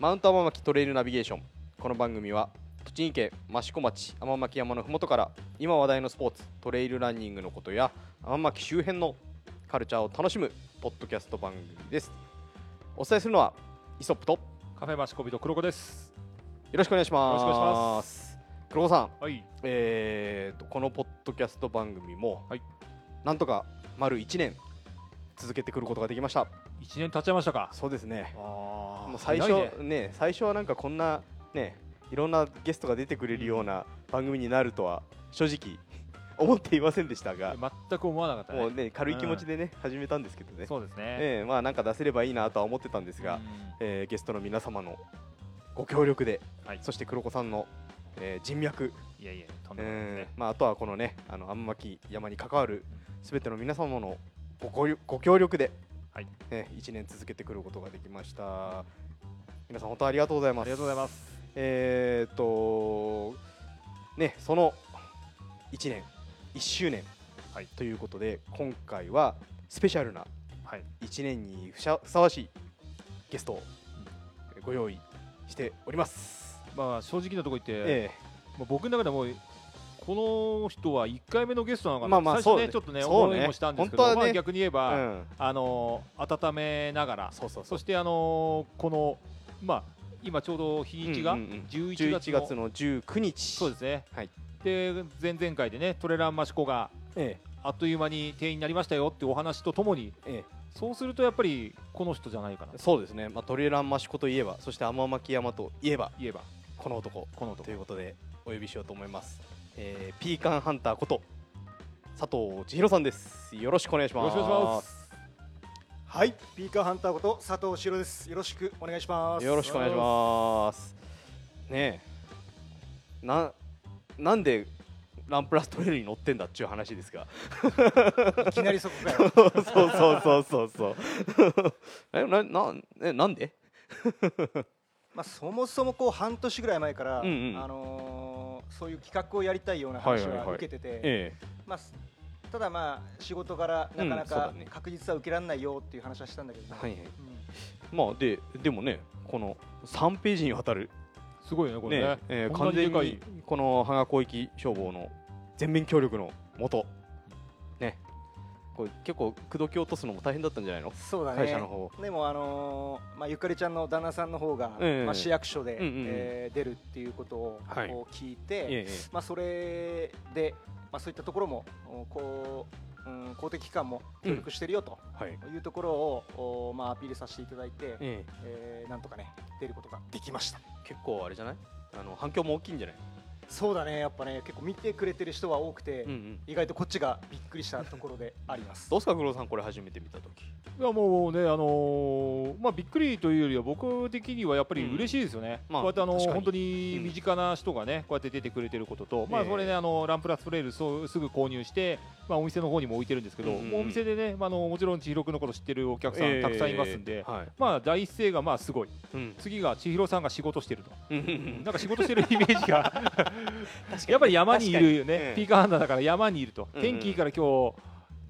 マウント天巻トレイルナビゲーション。この番組は栃木県益子町天巻山のふもとから今話題のスポーツトレイルランニングのことや天巻周辺のカルチャーを楽しむポッドキャスト番組です。お伝えするのはイソップとよカフェマシコビと黒子です。ろしくお願いします。よろしくお願いします。黒子さん。はい。えー、とこのポッドキャスト番組も、はい。なんとか丸1年続けてくることができました。一年経っちゃいましたか。そうですね。あもう最初ね。ね最初はなんかこんなねいろんなゲストが出てくれるような番組になるとは正直 思っていませんでしたが、全く思わなかったね。もうね軽い気持ちでね、始めたんですけどねそうですね。ええまあなんか出せればいいなとは思ってたんですが、うんえーゲストの皆様のご協力で、はいそして黒子さんの、えー人脈、いやいや、とんでもないですえね。ーまあ、あとはこのねあの天巻山に関わるすべての皆様のごごご協力で、はいえ1年続けてくることができました皆さん本当ありがとうございますありがとうございます。えーっとねその1年1周年はいということで今回はスペシャルなはい。1年にふさわしいゲストをご用意しております。まあ正直なところ言って、えまあ僕の中でもこの人は一回目のゲストなのかな。まあまあ最初ねちょっとね思いもしたんですけど、ねまあ逆に言ええば、うん、あの温めながら、そうそうそそうしてあのこのまあ今ちょうど日にちがうんうんうん。11月11の月の19日。そうですね。はい。で前々回でねトレランマシコがえあっという間に定員になりましたよってお話とともにええ。そうするとやっぱりこの人じゃないかな。えそうですね、まあ、トレーランマシコといえばそして天巻山といえば言えば。この男。この男。ということでお呼びしようと思います、えー、ピーカンハンターこと佐藤千尋さんです。よろしくお願いしますはい、ピーカーハンターこと佐藤志郎です。よろしくお願いします。よろしくお願いします。ねえ。ななんでランプラストレイルに乗ってんだっちゅう話ですが。いきなりそこかよ。そうそうそうそうそう。えななえなんで？まあそもそもこう半年ぐらい前から、うんうん。あのーそういう企画をやりたいような話はいはいははい。受けてて、えまあすただまあ仕事からなかなか確実は受けられないよっていう話はしたんだけど、はいはい。うん。まあででもねこの3ページにわたる。すごいねこれね。ねえー完全にこの芳賀広域消防の全面協力のもとね。これ結構口説き落とすのも大変だったんじゃないの？そうだね。会社の方。でもあのーまあゆかりちゃんの旦那さんの方が、ええ。まあ市役所で、うんうんうん。えー出るっていうことをはい。こう聞いて、えええ。まあ、それで、まあ、そういったところもおこう、うん、公的機関も協力してるよとい。いうところを、おまあ、アピールさせていただいて、ええ。ーなんとかね出ることができました。え結構あれじゃない？あの反響も大きいんじゃない？そうだねやっぱね結構見てくれてる人は多くて、うんうん。意外とこっちがびっくりしたところであります。どうすか黒田さんこれ初めて見た時いやもうねあのーまあびっくりというよりは僕的にはやっぱり嬉しいですよね、まあこうやってあの本当に身近な人がねこうやって出てくれてることと、まあええそれねあのランプラストレイルそうすぐ購入してまあお店の方にも置いてるんですけど、うんうん。お店でねまああのもちろん千尋くんのこと知ってるお客さんたくさんいますんで、ええはい。まあ第一声がまあすごい。うん。次が千尋さんが仕事してると。うん。うんうんなんか仕事してるイメージが やっぱり山にいるよね、ピーカーハンターだから山にいると、うんうん。天気いいから今日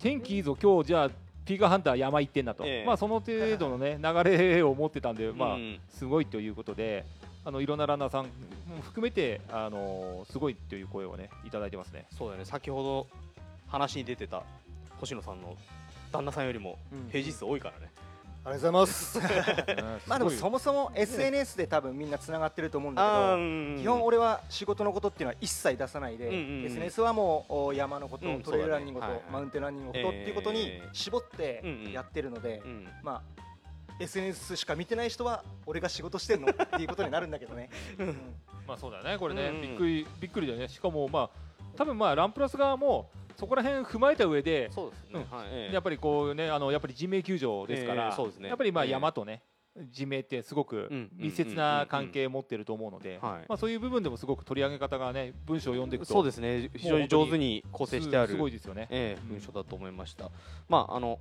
天気いいぞ今日じゃあピーカーハンター山行ってんだと、ええ。まあその程度のね流れを持ってたんで、まあうん。すごいということであのいろんなランナーさんも含めてあのすごいという声をねいただいてますね。そうだよね。先ほど話に出てた星野さんの旦那さんよりもうん。平日数多いからね、ありがとうございます。まあでもそももそも SNS で多分みんなつながってると思うんだけど、基本俺は仕事のことっていうのは一切出さないで、うんうんうん。SNS はもうお山のこと、うんトレイルランニングと、そうだね。はいはい。マウンテンランニングのことっていうことにえー。絞ってやってるので、うんまあ SNS しか見てない人は俺が仕事してんのっていうことになるんだけどね、うん。まあそうだよねこれね、うんうん。びっくりびっくりだよね。しかもまあ多分まあランプラス側もそこら辺踏まえた上でそうですね、うん。はい。ええ。やっぱりこうねあのやっぱり人命救助ですから、ええそうですね。やっぱりまあええ。山とね、人命ってすごくうん密接な関係を持ってると思うので、はい。まあそういう部分でもすごく取り上げ方がね文章を読んでいくとそうですね。非常に上手に構成してあるすすごいですよね。うん。ええ文章だと思いました、まああの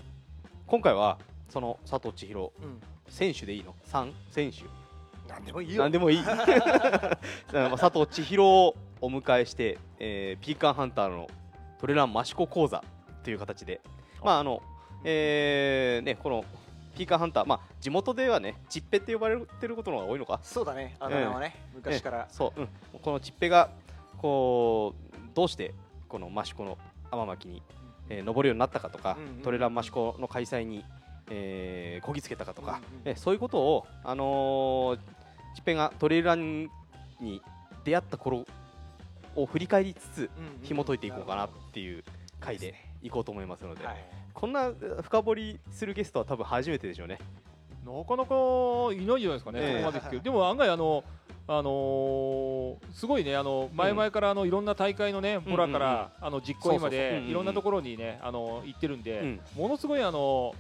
今回はその佐藤千尋うん。選手でいいの？3選手。なんでもいいよ。何でもいい。まあ佐藤千尋をお迎えして、えーピーカンハンターのトレラン益子講座という形でまああのえーねこのピーカーハンターまあ地元ではねチッペって呼ばれてることの方が多いのか？そうだね。あだ名はね、昔から。ええそう、うん、このチッペがこうどうしてこの益子の天巻に、えー登るようになったかとか、うんうんうんトレラン益子の開催に、えーこぎつけたかとか、うんうんえそういうことを、あのーチッペがトレランに出会った頃を振り返りつつ紐解いていこうかなっていう回でいこうと思いますので、はい。こんな深掘りするゲストは多分初めてでしょうね。なかなかいないんじゃないですかね、ええ。そこまで聞くでも案外あの、あのーすごいねあの前々からあのいろんな大会のねボラから、あの実行委員までいろんなところにねあの行ってるんで、うん。ものすごいあの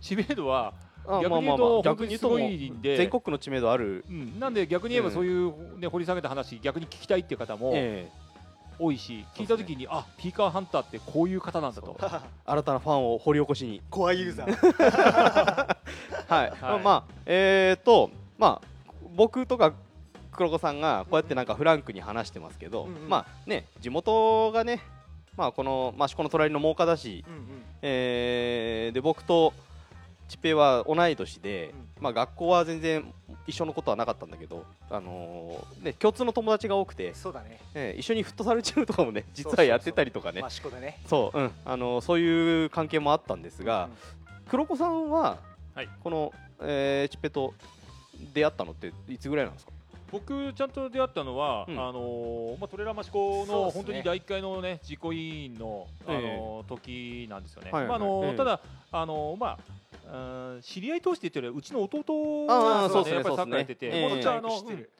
知名度は、あ逆に言うとすごいんで。全国区の知名度ある、うん、なんで逆に言えばうん。そういう、ね、掘り下げた話逆に聞きたいっていう方もえ多いし、聞いた時にあピーカーハンターってこういう方なんだと。え 新たなファンを掘り起こしに。コアユーザーはい、はい。まあえー、とまあ僕とか黒子さんがこうやってなんかフランクに話してますけど、うんうん。まあね地元がねまあこの益子の隣の真岡だし、うんうん。えーで僕とちっぺいは同い年で、まあ学校は全然一緒のことはなかったんだけど、あのーね、共通の友達が多くて、そうだね。えー一緒にフットサルチームとかもね実はやってたりとかね。そう、うん。あのーそういう関係もあったんですが、黒子さんは、はい。この、えー、チッペと出会ったのっていつぐらいなんですか？僕ちゃんと出会ったのは、うん。あのーまあ、トレーラー益子の本当に第1回のね実行委員の、あのー時なんですよね。はいはいまああのーええ。ただあのーまあうん知り合い通して言ってるよりうちの弟がねねやっぱりサッカーやってて、ねええ。もうちゃんあの知ってる。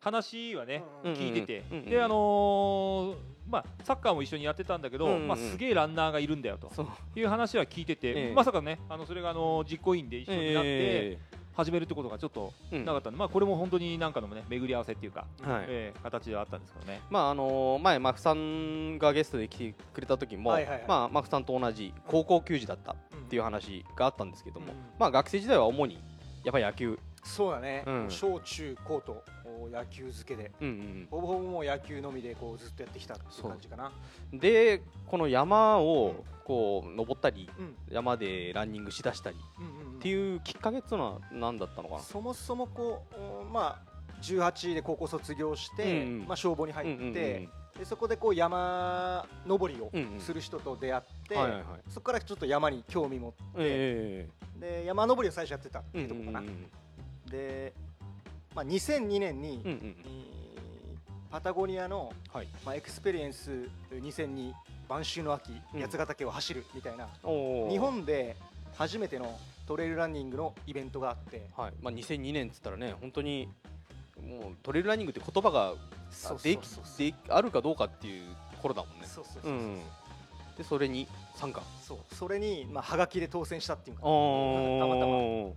話はね、うんうん聞いてて、うんうんであのーまあサッカーも一緒にやってたんだけど、うんうんまあすげえランナーがいるんだよという話は聞いてて、ええ。まさかねあのそれがあの実行委員で一緒になってえ始めるってことがちょっとーうん。なかったんで、まあこれも本当になんかのね巡り合わせっていうか、はい。ええ形ではあったんですけどね。まああのー前マフさんがゲストで来てくれた時も、はいはいはい。まあマフさんと同じ高校球児だったっていう話があったんですけども、うんまあ学生時代は主にやっぱり野球、そうだね、うん。小中高とお野球漬けで。うんほぼほぼもう野球のみでこうずっとやってきたっていう感じかな。う。ん、でこの山うをんこう登ったりうん。山でランニングしだしたりうんうんうん。っていうきっかけっていうのは何だったのかな？そもそもこううんまあ18で高校卒業して、うんうん。まあ、消防に入って、うんうんうんでそこでこう山登りをうんうん。する人と出会って、はいはいはい。そこからちょっと山に興味持ってえで山登りを最初やってたってえいうところかな、うんうんで、まあ、2002年に、うんうんパタゴニアの、はい。まあ、エクスペリエンス2002晩秋の秋、うん。八ヶ岳を走るみたいな日本で初めてのトレイルランニングのイベントがあって。はい。まあ、2002年っつったらね本当にもうトレイルランニングって言葉がそうでそうそう。であるかどうかっていうところだもんね。そうそうそうう、ん。でそれに参加。そう。それに、まあ、はがきで当選したっていうかたまたま。お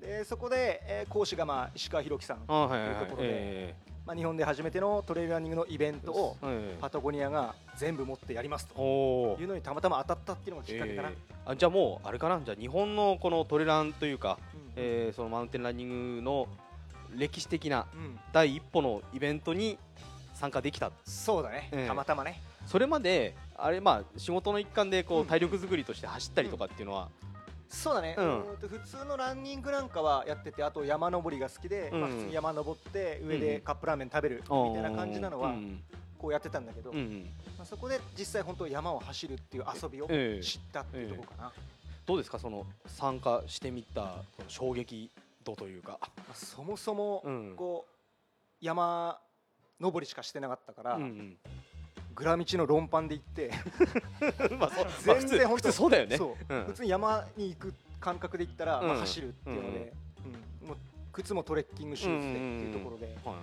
でそこで、えー講師が、まあ、石川弘樹さん、あーはいはいはい。というところでえまあ、日本で初めてのトレイルランニングのイベントをパタゴニアが全部持ってやりますというのにたまたま当たったっていうのがきっかけかな、えーあじゃあもうあれかな。じゃあ日本のこのトレランというか、うん。えーそのマウンテンランニングの歴史的なうん。第一歩のイベントに参加できた。そうだね、ええ。たまたまね。それまであれまあ仕事の一環でこううん。体力作りとして走ったりとかっていうのは、そうだね、ううんと普通のランニングなんかはやっててあと山登りが好きで、うん。まあ、普通に山登って上でカップラーメン食べるみたいな感じなのはうんこうやってたんだけど、うんうん。まあ、そこで実際本当山を走るっていう遊びをええ。知ったっていうところかな、どうですかその参加してみたその衝撃度というか、まあ、そもそもうん。こう山登りしかしてなかったから、うんグラ道のロンパンで行って。うん、まあ全然本当普通そうだよね。普通に山に行く感覚で行ったら、まあ、うん。走るっていうので、うん。もう靴もトレッキングシューズでっていうところで、はい。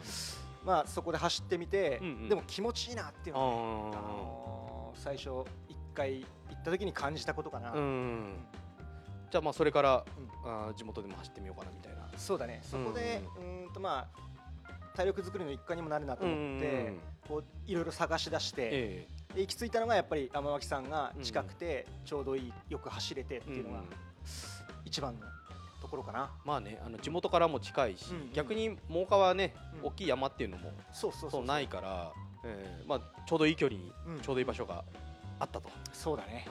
まあ、そこで走ってみて、でも気持ちいいなっていうあのはね、あーのー最初一回行った時に感じたことかな、うんじゃあまあそれから、うあー地元でも走ってみようかなみたいな。そうだね。そこで、うーんとまあ体力作りの一環にもなるなと思って、こういろいろ探し出して、行き着いたのがやっぱり天脇さんが近くてちょうどいいよく走れてってえいうのがん一番のところかな、まあねあの地元からも近いし、うん逆に真岡はね、うん。大きい山っていうのもそうそうそうう。そないから、えーまあ、ちょうどいい距離にうん。ちょうどいい場所があったと、そうだね。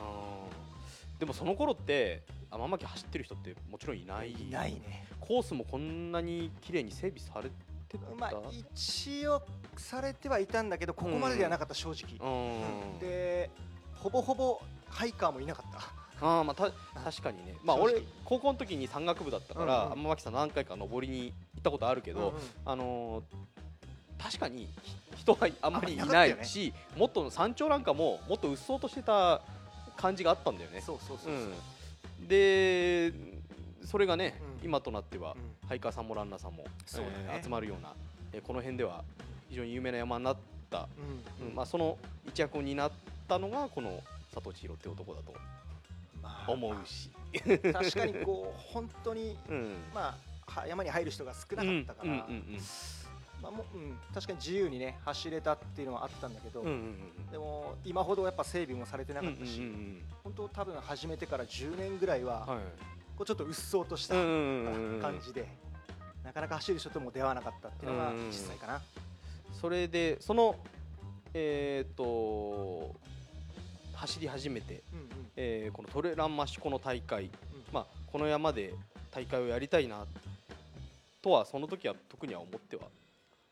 でもその頃って天巻走ってる人ってもちろんいないいないねコースもこんなに綺麗に整備されてた、まあ一応されてはいたんだけどここまでではなかった正直、うん。でほぼほぼハイカーもいなかった。あーまあた確かにね。まあ俺高校の時に山岳部だったから、うんうん。天巻さん何回か登りに行ったことあるけど、うんうん。あのー確かに人はあんまりいないし、もっと山頂なんかももっとうっそうとしてた感じがあったんだよね。そうそうそうそう、うん、でそれがね、うん今となっては、うん。ハイカーさんもランナーさんも、そうだね。えー集まるような、えーこの辺では非常に有名な山になった、うん。うんまあ、その一役を担ったのがこの佐藤千尋って男だとまあ思うし。確かにこう 本当にうん。まあは山に入る人が少なかったから、うんうんうんまあもううん、確かに自由にね走れたっていうのはあったんだけど、うんうんうんでも今ほどやっぱ整備もされてなうんかったし、うんうん本当多分始めてから10年ぐらいは、うんはいこうちょっとうっそうとしたうんうんうんうん感じで、なかなか走る人とも出会わなかったっていうのがうん実際かな、それでそのえっ、と走り始めて、うんうん。えーこのトレランマシコの大会、まあ、この山で大会をやりたいなとはその時は特には思っては？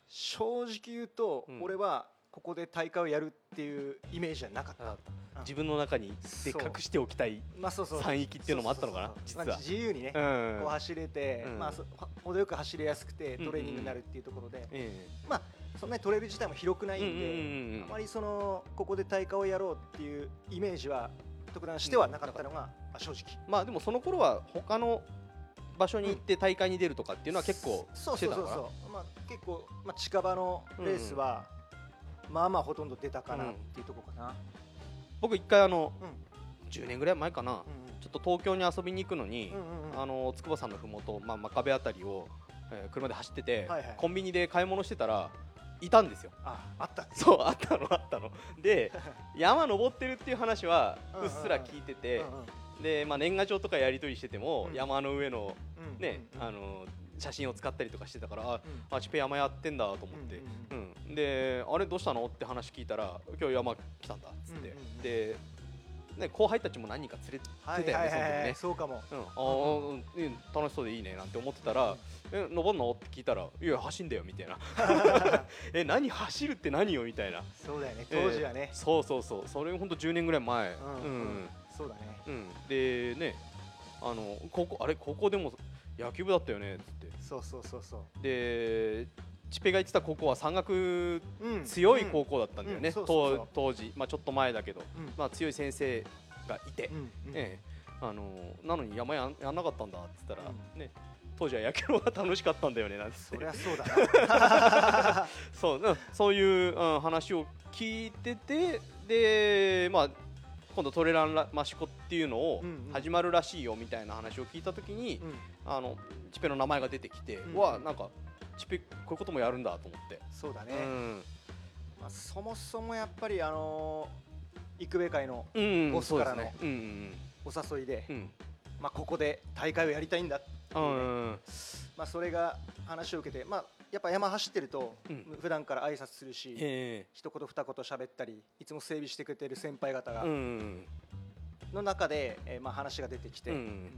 正直言うと、うん。俺はここで大会をやるっていうイメージはなかった、うん。自分の中にでそう隠しておきたいまあそうそう。山域っていうのもあったのかな自由にね、うん。こう走れて、うん。まあそ程よく走りやすくてうんトレーニングになるっていうところで、えまあそんなにトレイル自体も広くないんで、うんうんうんうん。あまりそのここで大会をやろうっていうイメージは特段してはなかったのが、まあ正直。えまあでもその頃は他の場所に行って大会に出るとかっていうのは結構そうしてたのかな？そうそうそう、まあ、結構、まあ、近場のレースは、まあまあほとんど出たかなっていうところかな、僕一回あのうん。10年ぐらい前かな。うんちょっと東京に遊びに行くのに、あの筑波山のふもと、まあ、真壁あたりを、えー車で走ってて、はいはい。コンビニで買い物してたらいたんですよ。ああった。ねそうあったのあったの。で 山登ってるっていう話はうっすら聞いててで、まあ、年賀状とかやり取りしてても、うん。山の上のうんね、うんあの写真を使ったりとかしてたからあうん。あチペ山やってんだと思って、ううんであれどうしたの？って話聞いたら今日山来たんだっつって、うんうんうん。で、ね、後輩たちも何人か連れてはいたよね、はいはいはいその時ね。そうかも。うん、あーうん。うん楽しそうでいいねなんて思ってたら「え登んの?」って聞いたら「いや走んだよ」みたいな「え何走るって何よ」みたいな。そうだよね当時はね、そうそうそう。それほんと10年ぐらい前。うんうんそうだね。うん。でねあの高校あれ高校でも野球部だったよねっつって。そうそうそうそう。でチペが言ってた高校は山岳うん。強い高校だったんだよね、当当時、まあ、ちょっと前だけど、うん。まあ、強い先生がいて、ええ。あのなのに山やんやんなかったんだっつったら、うん。ね、当時は野球が楽しかったんだよねなんて。そりゃそうだな。そううん。そういう、うん、話を聞いててで、まあ、今度トレランラマシコっていうのを始まるらしいよみたいな話を聞いた時に、うん。あのチペの名前が出てきて、うん。うわなんかチペこういうこともやるんだと思って。そうだね、うん。まあ、そもそもやっぱりあのー、育米会のうん、ボスからのお誘いで、うん。うんまあ、ここで大会をやりたいんだっていうね、うんうんまあ、それが話を受けて、まあ、やっぱ山走ってると、うん。普段から挨拶するし、え一言二言喋ったりいつも整備してくれてる先輩方が、の中で、えーまあ、話が出てきて、うん。うん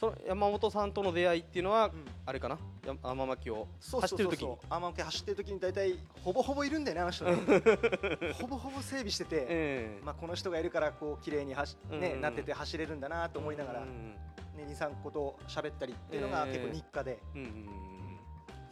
その山本さんとの出会いっていうのは、うん。あれかな？や天巻を走ってる時に？天巻走ってる時に大体ほぼほぼいるんだよねあの人ね。ほぼほぼ整備してて、ええ。まあ、この人がいるからこう綺麗に走、ねうん。なってて走れるんだなと思いながら、うん。ね、23個喋ったりっていうのがええ。結構日課で、うんうん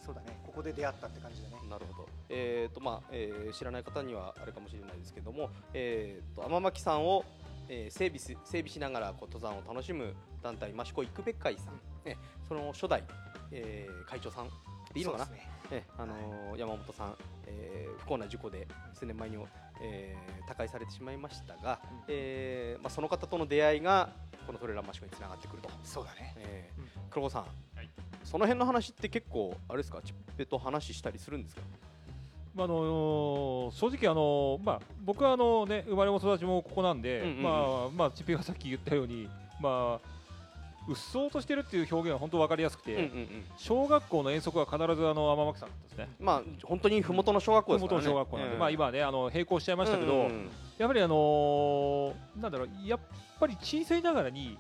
そうだね。ここで出会ったって感じだね。うんなるほど。えっ、とまあ、えー知らない方にはあれかもしれないですけどもえっ、と天巻さんを、えー整備す整備しながらこう登山を楽しむ団体益子育べ会さん、ね、その初代、えー会長さんでいいのかな？ね。えあのー山本さん、えー不幸な事故で数年前に、えー他界されてしまいましたが、うん。えーまあ、その方との出会いがこのトレーラーマシコにつながってくると、そうだね。えーうん。黒子さん、い。その辺の話って結構あれですか？チッペと話したりするんですか？まああの正直あのまあ僕はあのね生まれも育ちもここなんで、うんうんうん。まあまあチッピがさっき言ったようにまあうっそうとしてるっていう表現は本当わかりやすくて、うんうんうん。小学校の遠足は必ずあの天巻さんだったんですね。まあ本当に麓の小学校ですからね。小学校なんで、えーまあ今はねあの並行しちゃいましたけど、うんうんやっぱりあのーなんだろうやっぱり小さいながらに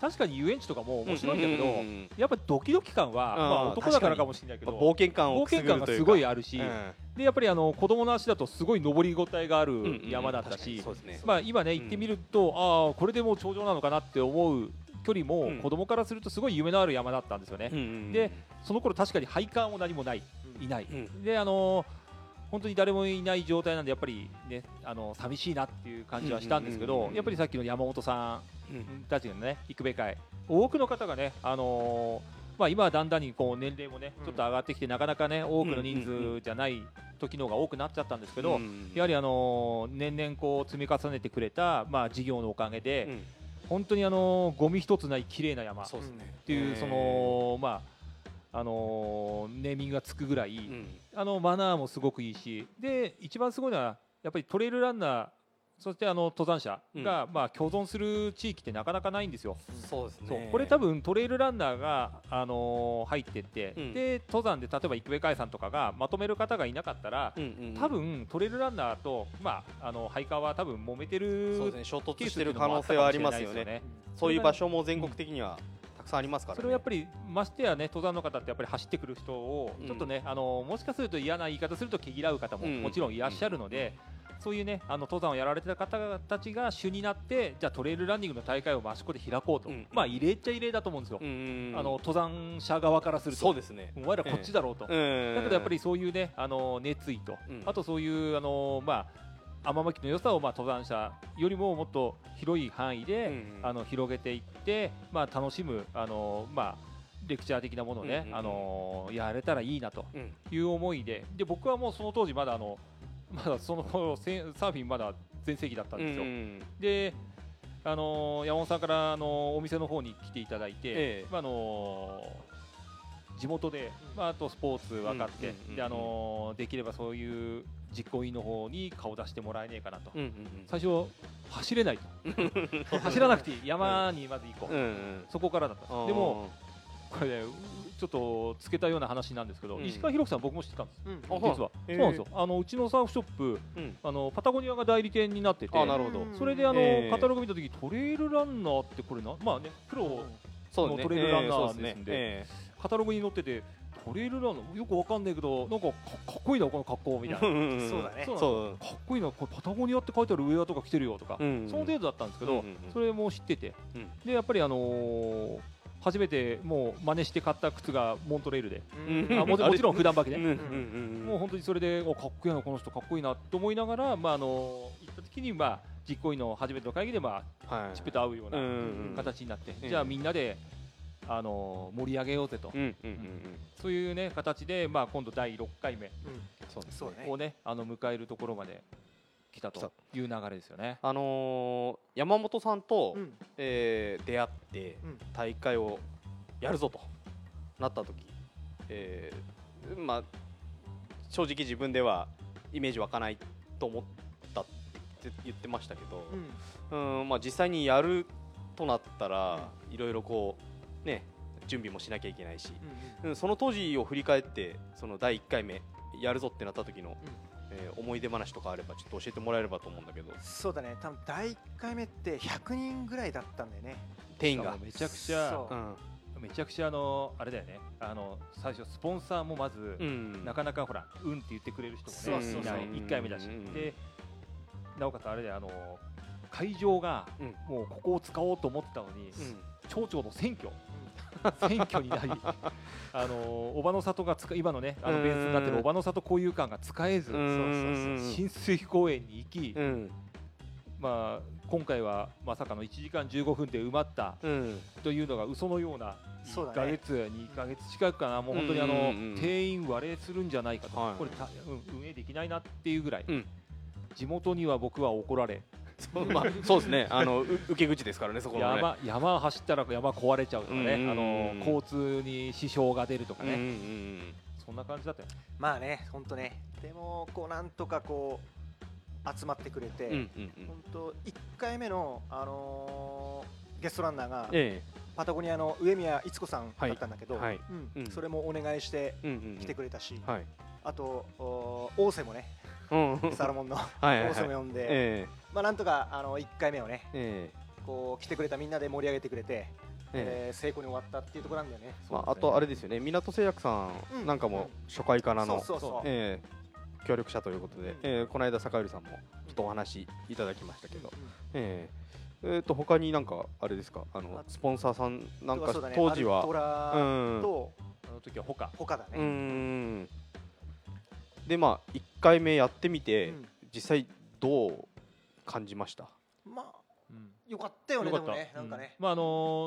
確かに遊園地とかも面白いんだけど、うんうんうんやっぱドキドキ感は、うんまあ、男だからかもしれないけどまあ冒険感を冒険感がすごいあるし、うん。でやっぱりあの子供の足だとすごい登りごたえがあるうんうん山だったし、そうですね。まあ、今ね行ってみると、ああこれでもう頂上なのかなって思う距離も、うん。子供からするとすごい夢のある山だったんですよね、うんうんでその頃確かにハイカーも何もない。いない、うん。であのー本当に誰もいない状態なんでやっぱりねあの寂しいなっていう感じはしたんですけどやっぱりさっきの山本さうんんたちのね行くべ会多くの方がねあのーまあ今はだんだんにこう年齢もねうん。ちょっと上がってきてなかなかね多くの人数じゃない時の方が多くなっちゃったんですけど、うんやはりあのー年々こう積み重ねてくれたまあ事業のおかげで、うん。本当にあのーゴミ一つない綺麗な山っそうですね。ていうそのまああのーネーミングがつくぐらい、うんあのマナーもすごくいいしで一番すごいのはやっぱりトレイルランナーそしてあの登山者が、まあ共存する地域ってなかなかないんですよ。そうですね。これ多分トレイルランナーが、あのー入ってって、うん。で登山で例えば生部会さんとかがまとめる方がいなかったら、うんうんうん。多分トレイルランナーと、まあ、あのハイカーは多分揉めてるそうですね衝突してる可能性はありますよね。そういう場所も全国的には。たくさんありますからね。それをやっぱりましてやね登山の方ってやっぱり走ってくる人をうんちょっとね、あのもしかすると嫌な言い方すると毛嫌う方もうん。もちろんいらっしゃるので、そういうねあの登山をやられてた方たちが主になってじゃあトレイルランニングの大会を益子で開こうと、うん。まあ異例っちゃ異例だと思うんですよ、うんうんうん。あの登山者側からすると。そうですね。お前らこっちだろうと、うん。だけどやっぱりそういうねあの熱意と、うん。あとそういうあのまあ天巻の良さをまあ登山者よりももっと広い範囲で、うんあの広げていって、まあ、楽しむあの、まあ、レクチャー的なものをね、うんうんうん。あのやれたらいいなとうん。いう思いでで僕はもうその当時まだあのまだその頃せサーフィンまだ全盛期だったんですよ。うんであの山本さんからあのお店の方に来ていただいて、ええ。まああの地元で、まあ、あとスポーツ分かって、うんうんうんうん。であのできればそういう実行委員の方に顔出してもらえねえかなと、うんうん最初走れないと。走らなくていい。山にまず行こう、うんうんそこからだった。んですでもこれねうちょっとつけたような話なんですけど、うん。石川博樹さん僕も知ってたんです。うん。あ実は、そうなんですよ。あのうちのサーフショップうん。あのパタゴニアが代理店になってて。あなるほど。それであの、ええカタログ見た時トレイルランナーってこれなまあねプロそうね。トレイルランナーですんで。えカタログに載っててトレイルランナーよくわかんないけどなんかかかっこいいなこの格好みたいな。そうだね。そうかっこいいなこれパタゴニアって書いてあるウェアとか着てるよとか、うんその程度だったんですけど、うんうんうん。それも知ってて、うん。でやっぱりあのー初めてもう真似して買った靴がモントレイルで、うん。あもちもちろん普段履きね、うんうんうんもう本当にそれでおかっこいいなこの人かっこいいなと思いながら、まあ、あの行った時に、まあ、実行委員の初めての会議で、まあ、はい。チップと会うようなうんうん。形になって、うん。じゃあみんなで、あの盛り上げようぜと、そういう、ね、形で、まあ、今度第6回目。そうですそうだね。を、ね、あの迎えるところまで来たという流れですよね。あのー山本さんとうん。えー出会ってうん。大会をやるぞと。なった時えーまあ正直自分ではイメージ湧かないと思ったって言ってましたけど、うん。うんまあ、実際にやるとなったら、いろいろこうね準備もしなきゃいけないし、うん、その当時を振り返ってその第1回目やるぞってなった時の、えー思い出話とかあればちょっと教えてもらえればと思うんだけど。そうだね。多分第1回目って100人ぐらいだったんだよね。店員が。めちゃくちゃそう。うん。めちゃくちゃあのあれだよね。あの最初スポンサーもまず、うん。なかなかほらうんって言ってくれる人もねそうそうそう。いない。1回目だし、うん。でなおかつあれであの会場がうん。もうここを使おうと思ってたのに、うん。町長の選挙選挙になり あの小場の里が使今のねあのベースになってる小場の里交友館が使えず、うん。浸水公園に行き、うん。まあ、今回はまさかの1時間15分で埋まったうん。というのが嘘のような1そうだね。ヶ月、2ヶ月近くかな、もう本当にあの、定員割れするんじゃないかと、はい。これた、うん運営できないなっていうぐらい、うん。地元には僕は怒られ、そう。まあそうですね。あのう受け口ですからねそこのね。山山走ったら山壊れちゃうとかね、うん。うんうんあの交通に支障が出るとかね、うんうんそんな感じだったよ。ね。まあね本当ね。でもこうなんとかこう集まってくれて、うんうんうん。うん本当1回目の、あのーゲストランナーがえパタゴニアの上宮いつ子さんだったんだけど、えはい。うん。うん。それもお願いして来てくれたし、はい。あとお大瀬もねうん。サロモンの 大瀬も呼んで、えまあなんとかあの1回目をねええ。こう来てくれたみんなで盛り上げてくれてえー成功に終わったっていうところなんだよね。まあ、あとあれですよね。港製薬さうん。んなんかも初回からの、協力者ということで、うんえーこの間坂寄さんもちょっとお話いただきましたけど、うんえーえーと他になんかあれですか？あのあスポンサーさんなんかね。当時は。アルトラうん。とあの時は他。うー他だね。ん。でまあ1回目やってみて、うん。実際どう感じました？まあうん。よかったよねよかった。でもねなんかね。まああの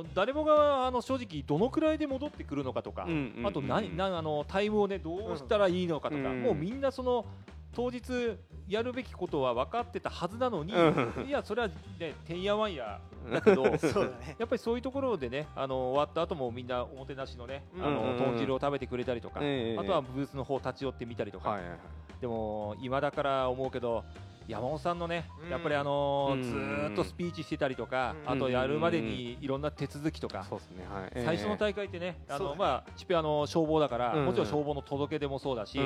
ー誰もがあの正直どのくらいで戻ってくるのかとか、うんうんうんあと何何あのタイムをねどうしたらいいのかとか、うん。もうみんなその当日やるべきことは分かってたはずなのに、うん。いやそれはねてんやわんや。だけど そうだね。やっぱりそういうところでねあの終わった後もみんなおもてなしのね、あうん。うんうんの豚汁を食べてくれたりとか、ええあとはブースの方立ち寄ってみたりとか、はいはいはいでも今だから思うけど山本さんのね、うん。やっぱりあのーうん。ずーっとスピーチしてたりとか、うん。あとやるまでにいろんな手続きとか、そうですね。はい、えー最初の大会ってね、あのまあチペあの消防だから、うん。もちろん消防の届け出もそうだし、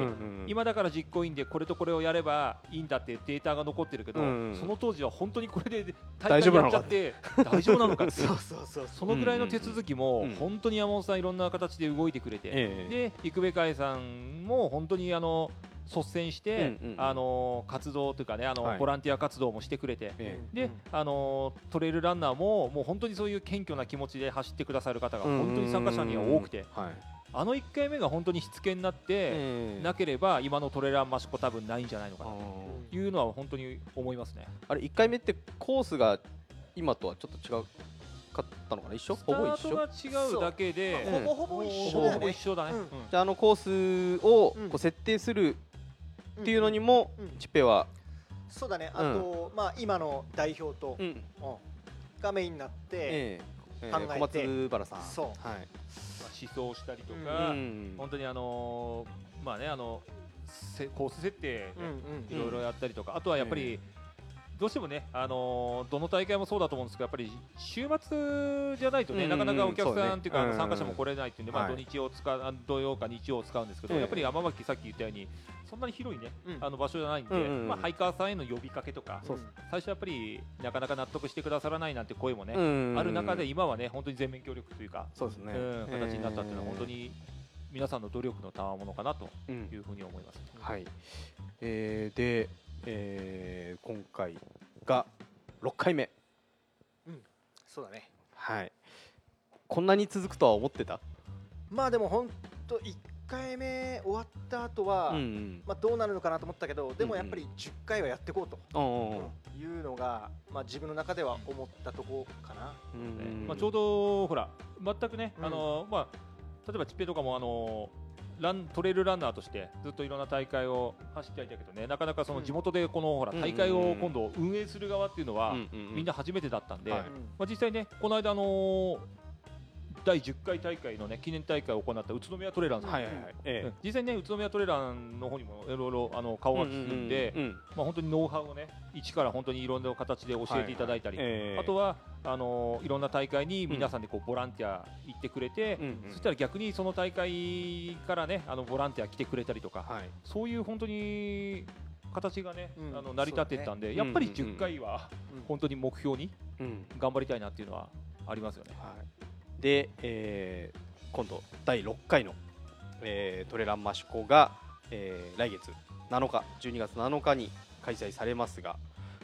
今だから実行委員でこれとこれをやればいいんだってデータが残ってるけど、うんその当時は本当にこれで大会やっちゃって大丈夫なのか？ってそうそうそう。そのぐらいの手続きもうん。本当に山本さんいろんな形で動いてくれて、ええ。で生部会さんも本当にあの率先して、うんうんあの活動というかねあの、はい。ボランティア活動もしてくれて。えで、あのトレイルランナーももう本当にそういう謙虚な気持ちで走ってくださる方がえ本当に参加者には多くて、はい。あの1回目が本当にしつけになって、ええ。なければ今のトレランマシコ多分ないんじゃないのかな。あというのは本当に思いますね。ーあれ1回目ってコースが今とはちょっと違うかったのかな？一緒？ほぼ一緒？ートが違うだけで、ほぼほぼ一緒だよね。うんうん。じゃああのコースをうん。こう設定するっていうのにも、うん。チッペは、そうだね。あとまあ今の代表とうん。うん。がメインになって。ええ。ええ。考えて小松原さん。そう。はい。まあ、思想したりとうか、うん。本当にあのーまあねあのせコース設定いろいろやったりとか、あとはやっぱり、どうしてもね、あのーどの大会もそうだと思うんですけどやっぱり週末じゃないとね、うん。なかなかお客さんっていうか、あのうん参加者も来れないっていうんで、まあ、はい。土日を使うあ土曜か日曜を使うんですけど、ええ。やっぱり山脇さっき言ったようにそんなに広いね、うん。あの場所じゃないんで、うんうんうん。まあ、ハイカーさんへの呼びかけとか、最初やっぱりなかなか納得してくださらないなんて声もね、うんある中で今はね本当に全面協力というか、そうですね、うん、形になったっていうのは本当に、に皆さんの努力の賜物かなとうん。いうふうに思います。はい。えーで、えー今回が6回目。そうだね。はい。こんなに続くとは思ってた？まあでも本当一回目終わった後は、んまあどうなるのかなと思ったけど、でもやっぱり10回はやっていこうと。うんいうのが、まあ、自分の中では思ったとこかな。うんまあ、ちょうどほら全くね、うん。あのまあ、例えばチッペとかもあのラントレイルランナーとしてずっといろんな大会を走っていたけどねなかなかその地元でこのほらうん。大会を今度運営する側っていうのは、みんな初めてだったんで、はい。まあ、実際ねこの間あのー第10回大会のね記念大会を行った宇都宮トレランさん、はいはいはい。えうん。実際にね宇都宮トレランの方にもいろいろあの顔が利くんで、うんうん。まあ、本当にノウハウをね一から本当にいろんな形で教えていただいたり、はいはいええ。あとはあのいろんな大会に皆さんでこうボランティア行ってくれて、うんうん。そしたら逆にその大会からねあのボランティア来てくれたりとか、はい。そういう本当に形がね、うん。あの成り立ってったんで、ね。やっぱりうんうんうん。10回はうん本当に目標にうん。頑張りたいなっていうのはありますよね。はい、で、えー今度第6回の、えートレランマシコが、えー来月7日12月7日に開催されますが、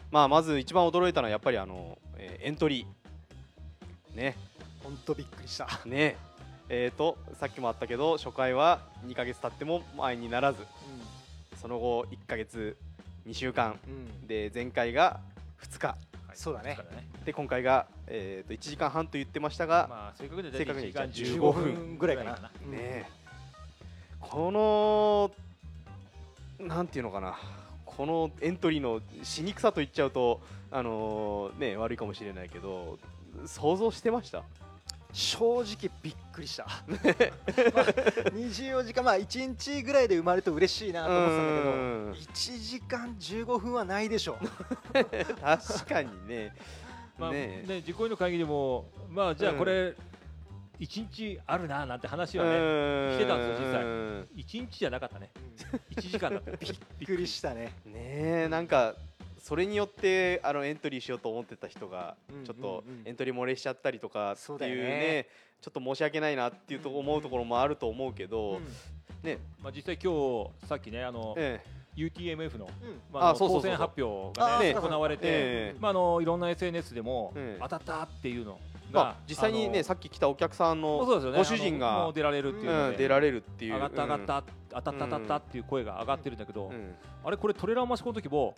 まあ、まず一番驚いたのはやっぱりあの、えーエントリー。ね。本当びっくりした。ね。えー、とさっきもあったけど初回は2ヶ月経っても前にならずその後1ヶ月2週間うん。で前回が2日そうだね。ね。で今回が、えー、と1時間半と言ってましたが、まあ正確には正確に1時間15 15分分ぐらいかな。うん。ねえ。このなんていうのかな。このエントリーのしにくさと言っちゃうとあのーね悪いかもしれないけど想像してました？正直びっくりした。まあ、24時間、まあ1日ぐらいで生まれると嬉しいなと思ってたんだけど、うん。1時間15分はないでしょ。確かにね。まあね。ね、実行委員の会議でも、まあ、じゃあこれ、1日あるななんて話はね、ねしてたんですよ実際。際1日じゃなかったね、1時間だった。よびっくりしたね。ねえなんかそれによってあのエントリーしようと思ってた人がうんちょっとエントリー漏れしちゃったりとかってそうだいうねよねちょっと申し訳ないなっていうと思うところもあると思うけど、うん。ね。まあ、実際今日さっきねあの、え UTMF の,、あ、当選発表が、ねね行われて、ええ。まあ、あのいろんな SNS でも、ええ。当たったっていうのまがあ、実際にねあさっき来たお客さんのご主人があのもう出られるっていう出られるっていう。上がった上がった、当たった当たったうんっていう声が上がってるんだけど、あれこれトレーラーマシコの時も、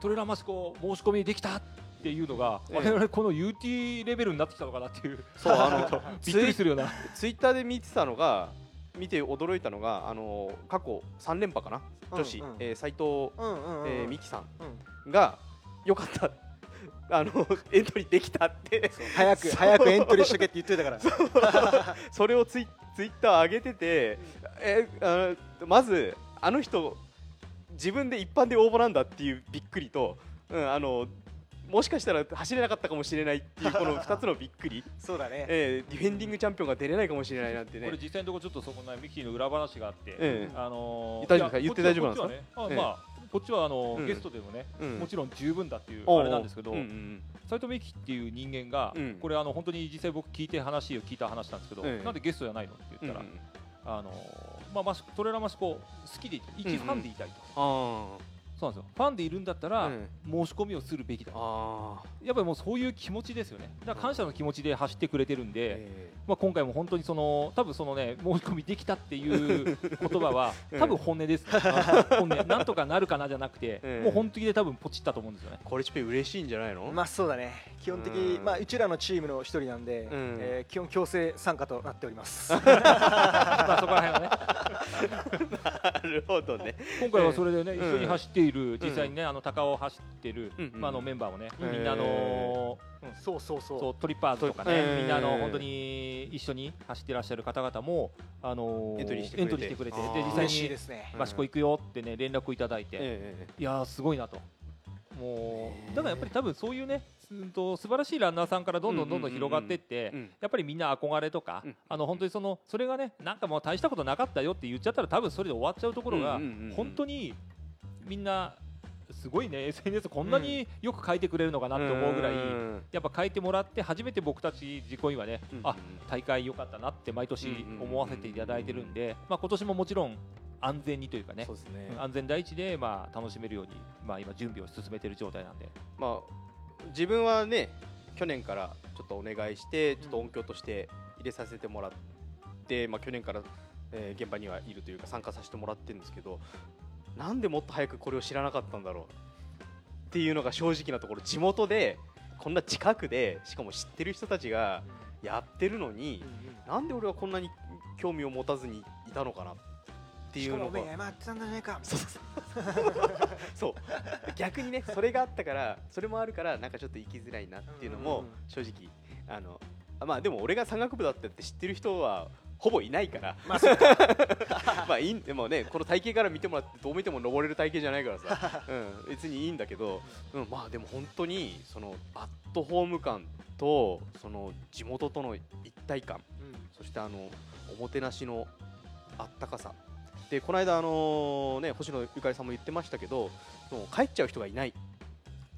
トレーラーマシコ申し込みできたっていうのが、ええ我々この UT レベルになってきたのかなっていう。そうあの びっくりするような。ツイッターで見てたのが見て驚いたのがあの過去3連覇かな女子、うんうん。えー斉藤うんうんうん。えー美樹さんうん。がよかったあの エントリーできたって。早く早くエントリーしとけって言ってたから。それをツイツイッター上げててえあのまずあの人自分で一般で応募なんだっていうびっくりと、うん、あのもしかしたら走れなかったかもしれないっていうこの 2つのびっくり、そうだね。えーディフェンディングチャンピオンが出れないかもしれないなんてね。これ実際のところちょっとそこねミキの裏話があって、ええ。あのー大丈夫ですか？言って大丈夫なんですか？ねあええ。まあこっちはあのゲストでもね、うん。もちろん十分だっていうあれなんですけど、うんうん斉藤美希っていう人間が、うん。これあの本当に実際僕聞いて話を聞いた話なんですけど、ええ。なんでゲストじゃないのってうん言ったら、あのーまあトレーラーマシコ好きで一ファンでいたいと、あそうなんですよ。ファンでいるんだったら、うん。申し込みをするべきだーあー。やっぱりもうそういう気持ちですよね。だから感謝の気持ちで走ってくれてるんで、えまあ、今回も本当にその多分そのね申し込みできたっていう 言葉はうん。多分本音です、本音。なんとかなるかなじゃなくて、うん。もう本気で多分ポチったと思うんですよね。ーコレチペ嬉しいんじゃないの、まあそうだね。基本的うん。まあうちらのチームの一人なんで、ん。えー基本強制参加となっております。まあそこら辺はね。なるほどね。今回はそれでね、うん。一緒に走っている実際にねあの高尾を走ってる、うん。うん。まあ、あのメンバーもね、うんみんなあのそうそうそう。そうトリッパーズとかね、うんみんなあの本当に一緒に走ってらっしゃる方々もあのエントリーしてくれて。エントリーしてくれてあー。で実際にですね。マシコ行くよってね連絡をいただいて、えいやーすごいなと。もうだからやっぱり多分そういうね、うんと素晴らしいランナーさんからどんどんどんどん広がっていってえ、うん。やっぱりみんな憧れとか、うん。あの本当にそのそれがねなんかもう大したことなかったよって言っちゃったら多分それで終わっちゃうところが、うんうんうんうん。本当にみんなすごいね SNS こんなによく書いてくれるのかなって思うぐらい、ん。やっぱ書いてもらって初めて僕たち実行委員はね、うんあ大会良かったなって毎年思わせていただいてるんで、まあ今年ももちろん安全にというかねね、安全第一でまあ楽しめるように、まあ、今準備を進めている状態なんで、まあ自分はね去年からちょっとお願いしてちょっと音響として入れさせてもらって、まあ、去年から、えー現場にはいるというか参加させてもらってるんですけどなんでもっと早くこれを知らなかったんだろうっていうのが正直なところ。地元でこんな近くでしかも知ってる人たちがやってるのになんで俺はこんなに興味を持たずにいたのかなっていうのが。そう 逆にねそれがあったからそれもあるからなんかちょっと行きづらいなっていうのも正直あのあまあでも俺が山岳部だったって知ってる人はほぼいないから。まあ まあいいんでもねこの体型から見てもらってどう見ても登れる体型じゃないからさ、うん、別にいいんだけど、うん、まあでも本当にそのアットホーム感とその地元との一体感。そしてあのおもてなしのあったかさ。でこの間あのね星野ゆかりさんも言ってましたけどもう帰っちゃう人がいない。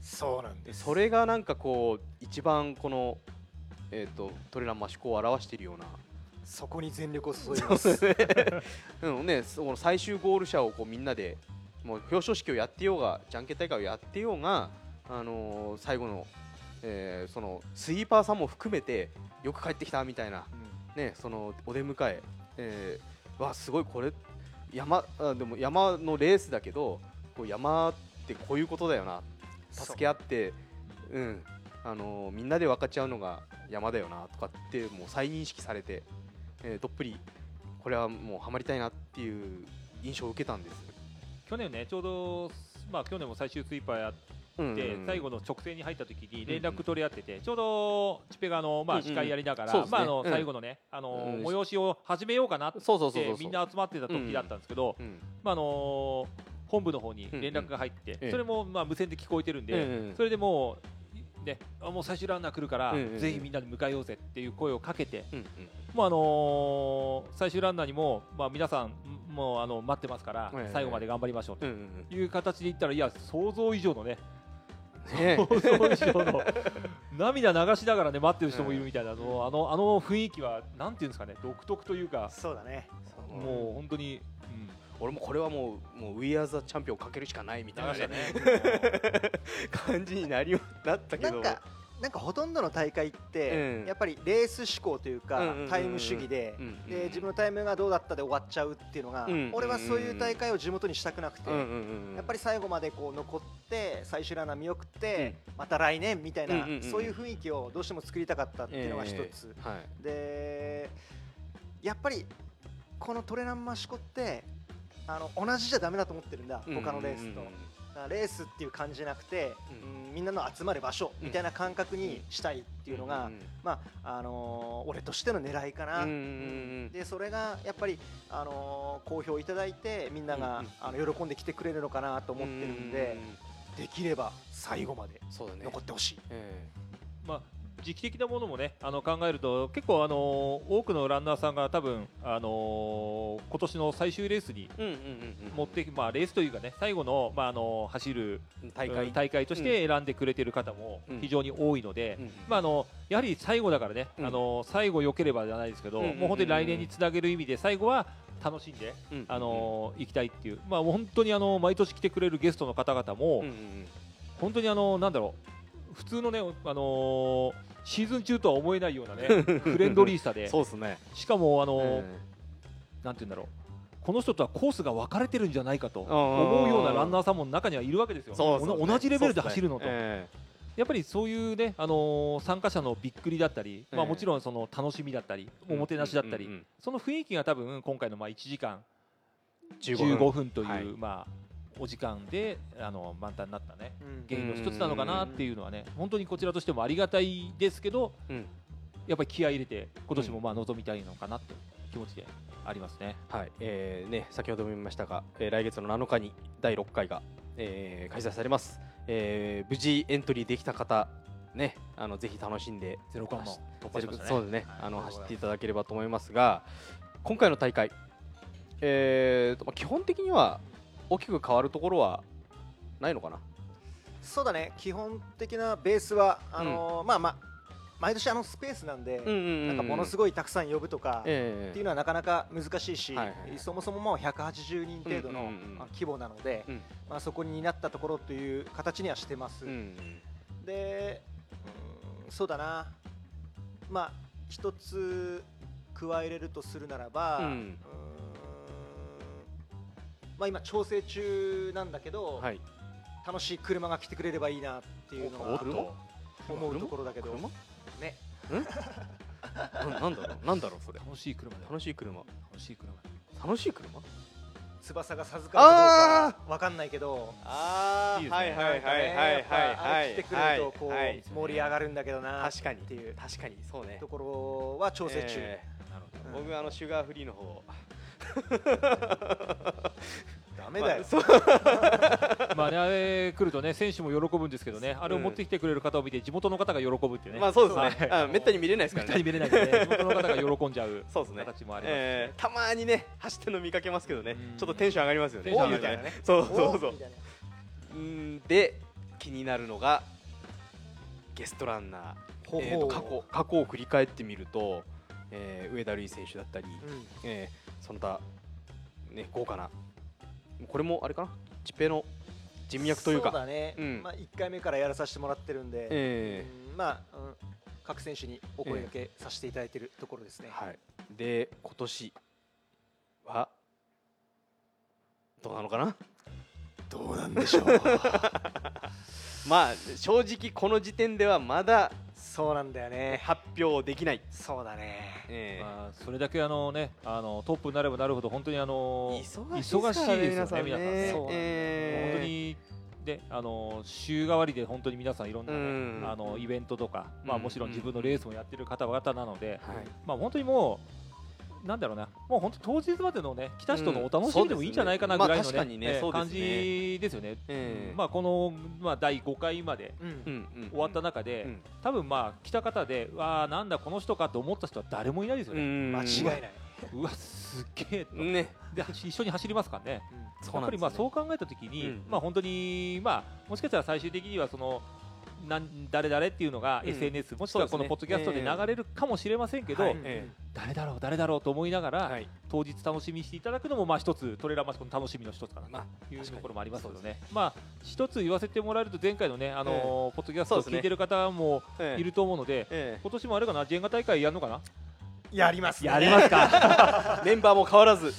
そうなんです。それがなんかこう一番このえー、とトレランマシコを表しているようなそこに全力を注いでます。うんね、その最終ゴール者をこうみんなでもう表彰式をやってようがじゃんけん大会をやってようが、あのー最後の、えーそのスイーパーさんも含めてよく帰ってきたみたいな、ね、そのお出迎ええーわすごいこれ山あでも山のレースだけどこう山ってこういうことだよな。助け合って、うんあのーみんなで分かち合うのが山だよなとかってもう再認識されて、えーどっぷりこれはもうハマりたいなっていう印象を受けたんです。去年ねちょうど、まあ、去年も最終スイーパーやっうんて、最後の直線に入った時に連絡取り合ってて、ちょうどチペがあの、まあ、司会やりながら、まあ、あのうん。最後のね、あのうん。催しを始めようかなってみんな集まってた時だったんですけど、うん。まああの本部の方に連絡が入って、それもまあ無線で聞こえてるんで、それでもう、ね、あもう最終ランナー来るから、うんうんうんぜひみんなで迎えようぜっていう声をかけて、うんうんもうあのー最終ランナーにも、まあ、皆さんもうあの待ってますから、最後まで頑張りましょうと。うんうんいう形で言ったらいや想像以上のね。ね想像以上の 涙流しながらね待ってる人もいるみたいなの、あのあの雰囲気はなんていうんですかね独特というか、そうだね。もう本当に、俺もこれはもうもう We Are the Champion をかけるしかないみたいなね。ね。感じになりなったけど。なんかなんかほとんどの大会って、うん。やっぱりレース志向というか、タイム主義で,、うんで自分のタイムがどうだったで終わっちゃうっていうのが、うん俺はそういう大会を地元にしたくなくて、やっぱり最後までこう残って最終ランナー見送って、また来年みたいな、そういう雰囲気をどうしても作りたかったっていうのが一つ、でやっぱりこのトレランマシコってあの同じじゃダメだと思ってるんだ他のレースと。うん。うんうんだからレースっていう感じじゃなくて、うん。うんみんなの集まる場所みたいな感覚にしたいっていうのが、んまああのー俺としての狙いかな、うんうんうんでそれがやっぱり、あのー好評いただいてみんなが、うんうんあの喜んできてくれるのかなと思ってるんで、できれば最後までそうだね。残ってほしい、え。まあ、時期的なものもねあの考えると結構、あの多くのランナーさんが多分、あの今年の最終レースに持ってき、まあ、レースというかね最後の,、まあ、あの走る大会。うん大会として選んでくれてる方もうん。非常に多いので、うんまあ、あのやはり最後だからね、うん。あの最後良ければじゃないですけど、もう本当に来年につなげる意味で最後は楽しんで、うんあの行きたいっていう、まあ、本当にあの毎年来てくれるゲストの方々も、本当にあのなんだろう普通のね、あのシーズン中とは思えないようなね フレンドリーさで。そうですね。しかもあの、えなんて言うんだろう。この人とはコースが分かれてるんじゃないかとん思うようなランナーさんも中にはいるわけですよ。そうそうおな同じレベルで走るのと、えやっぱりそういうね、あのー参加者のびっくりだったり、まあ、ええもちろんその楽しみだったり、えおもてなしだったり、うんうんうんその雰囲気が多分今回のまあ1時間15 15分という、はい。まあ、お時間であの満タンになったね。うん。原因の一つなのかなっていうのはね本当にこちらとしてもありがたいですけどうん。やっぱり気合い入れて今年もまあ臨みたいのかなという気持ちでありますね。はい、えーね、先ほども言いましたが、えー来月の7日に第6回が、えー開催されます、えー無事エントリーできた方、ね、あのぜひ楽しんでゼロ感も突破しましたね。そうですね、はい。あの走っていただければと思いますが今回の大会、えーとまあ、基本的には大きく変わるところはないのかな？そうだね。基本的なベースはあのーまあまあ毎年あのスペースなんで、なんかものすごい、たくさん呼ぶとか、えっていうのはなかなか難しいし、そもそももう180人程度の、規模なので、うん。まあ、そこになったところという形にはしてます、うんうんでうんそうだな。まあ一つ加えれるとするならば、ううんんまあ、今調整中なんだけど、はい、楽しい車が来てくれればいいなっていうのがおっと思うところだけど。車？ね。ななんだろう？なんだろうそれ。楽しい車だよ。楽しい車。楽しい車楽しい車？翼が授かるかどうかわかんないけど。あいいですねなんかねやっぱあれ来てくれるとこはいう盛り上がるんだけどな確かに。っていう確かに。そうね。ところは調整中、えなるほど。うんー僕あのシュガーフリーの方 ダメだよ、まあね、あれ来るとね、選手も喜ぶんですけどね、あれを持ってきてくれる方を見て、地元の方が喜ぶっていうね、まあそうですね。はい。あめったに見れないですめからね。ったに見れないんでね、地元の方が喜んじゃう そうですね。形もありますしね。えーたまにね走ってるの見かけますけどね。うん。ちょっとテンション上がりますよね。テンションおみたいなね。そうそうそう。うんで気になるのがゲストランナー。ほうえーと過去過去を振り返ってみると、えー上田瑠衣選手だったり、うん。えーその他、ね、豪華なこれもあれかな？チペの人脈というか。そうだね、うん。まあ、1回目からやらさせてもらってるんで、えうん。まあ、うん。各選手にお声掛けさせていただいてるところですね、ーはい、で今年はどうなのかな？どうなんでしょう。まあ正直この時点ではまだそうなんだよね。発表できない、そうだね。えーまあ、それだけあの、ね、あのトップになればなるほど、本当にあの忙しい忙しいですよね、皆さんね。そうえー本当にであの週替わりで本当に皆さんいろんな、ねうん。あのイベントとか、まあ、うん。もちろん自分のレースもやってる方々なので、はい。まあ、本当にもうなんだろうな。もう本当当日までのね来た人のお楽しみでもいいんじゃないかなぐらいの、ね感じですよね。えーまあ、この、まあ、第5回まで終わった中で、うん。多分まあ来た方でうわあなんだこの人かと思った人は誰もいないですよね。間違いない、うわすっげえと、ね。で一緒に走りますからね。そうやっぱりまあそう考えたときに、うん。まあ本当にまあもしかしたら最終的にはそのなん誰々っていうのがうん。SNS、もしくはこのポッドキャストで流れるかもしれませんけど、誰だろう誰だろうと思いながら、はい。当日楽しみにしていただくのもまあ一つトレーラーマシコの楽しみの一つかなまあというところもありますけどね。まあ一つ言わせてもらえると前回のねあのーポッドキャストを聞いてる方もええ。いると思うので、え今年もあれかなジェンガ大会やるのかな？やりますね。やりますか？え メンバーも変わらず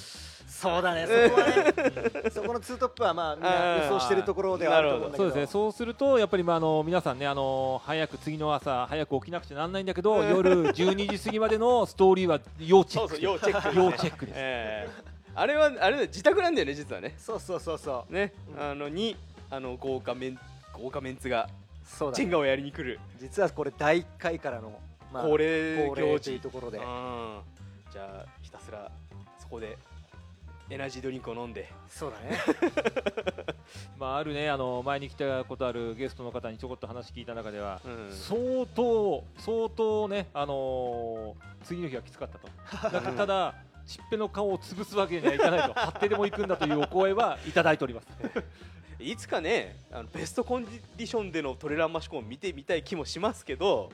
そうだね。そこはねそこのツートップはまあみんな予想してるところではあると思うんだけど。そうですね。そうするとやっぱりまああの皆さんねあの早く次の朝早く起きなくちゃなんないんだけど、夜12時過ぎまでのストーリーは要チェック。要チェック要チェックです。ええあれはあれだ自宅なんだよね実はね。そうそうそうそう。ね、うん。あのにあの豪華メン豪華メンツがそうだね。ジェンガをやりに来る。実はこれ第1回からのまあ恒例恒例とい行事うところで。うん。じゃあひたすらそこでエナジードリンクを飲んでそうだね まああるねあの前に来たことあるゲストの方にちょこっと話聞いた中では。うん相当相当ねあのー次の日はきつかったと。だからただちっぺの顔を潰すわけにはいかないと張ってでも行くんだというお声はいただいております。いつかねあのベストコンディションでのトレランマシコンを見てみたい気もしますけど